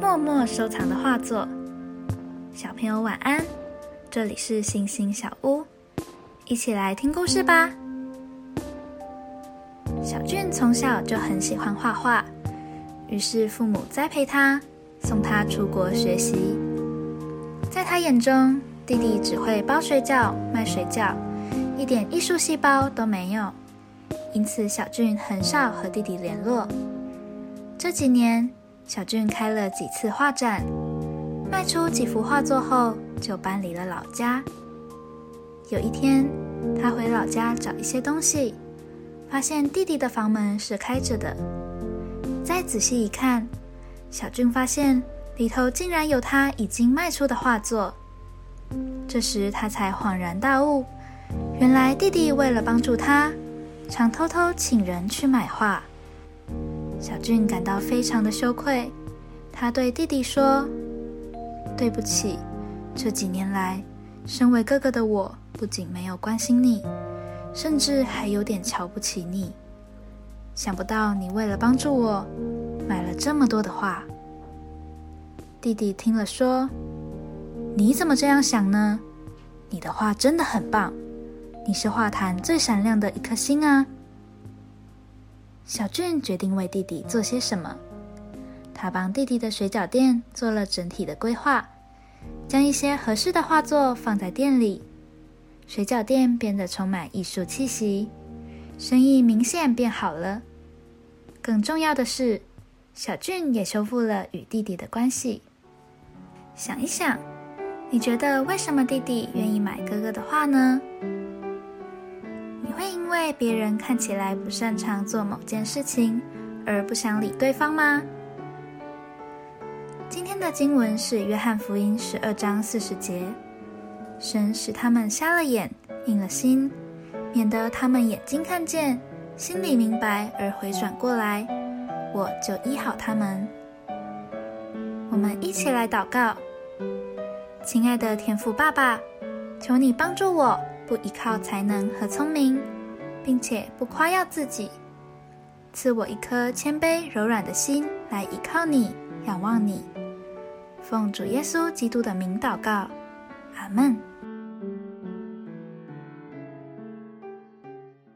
默默收藏的画作。小朋友晚安，这里是星星小屋，一起来听故事吧。小俊从小就很喜欢画画，于是父母栽培他，送他出国学习。在他眼中，弟弟只会包水饺、卖水饺，一点艺术细胞都没有，因此小俊很少和弟弟联络。这几年，小俊开了几次画展。卖出几幅画作后，就搬离了老家。有一天，他回老家找一些东西，发现弟弟的房门是开着的。再仔细一看，小俊发现里头竟然有他已经卖出的画作。这时他才恍然大悟，原来弟弟为了帮助他，常偷偷请人去买画。小俊感到非常的羞愧，他对弟弟说。对不起，这几年来，身为哥哥的我不仅没有关心你，甚至还有点瞧不起你。想不到你为了帮助我，买了这么多的画。弟弟听了说：“你怎么这样想呢？你的画真的很棒，你是画坛最闪亮的一颗星啊！”小俊决定为弟弟做些什么。他帮弟弟的水饺店做了整体的规划，将一些合适的画作放在店里，水饺店变得充满艺术气息，生意明显变好了。更重要的是，小俊也修复了与弟弟的关系。想一想，你觉得为什么弟弟愿意买哥哥的画呢？会因为别人看起来不擅长做某件事情而不想理对方吗？今天的经文是《约翰福音》十二章四十节。神使他们瞎了眼，硬了心，免得他们眼睛看见，心里明白而回转过来，我就医好他们。我们一起来祷告，亲爱的天父爸爸，求你帮助我，不依靠才能和聪明，并且不夸耀自己，赐我一颗谦卑柔软的心来依靠你，仰望你。奉主耶稣基督的名祷告，阿门。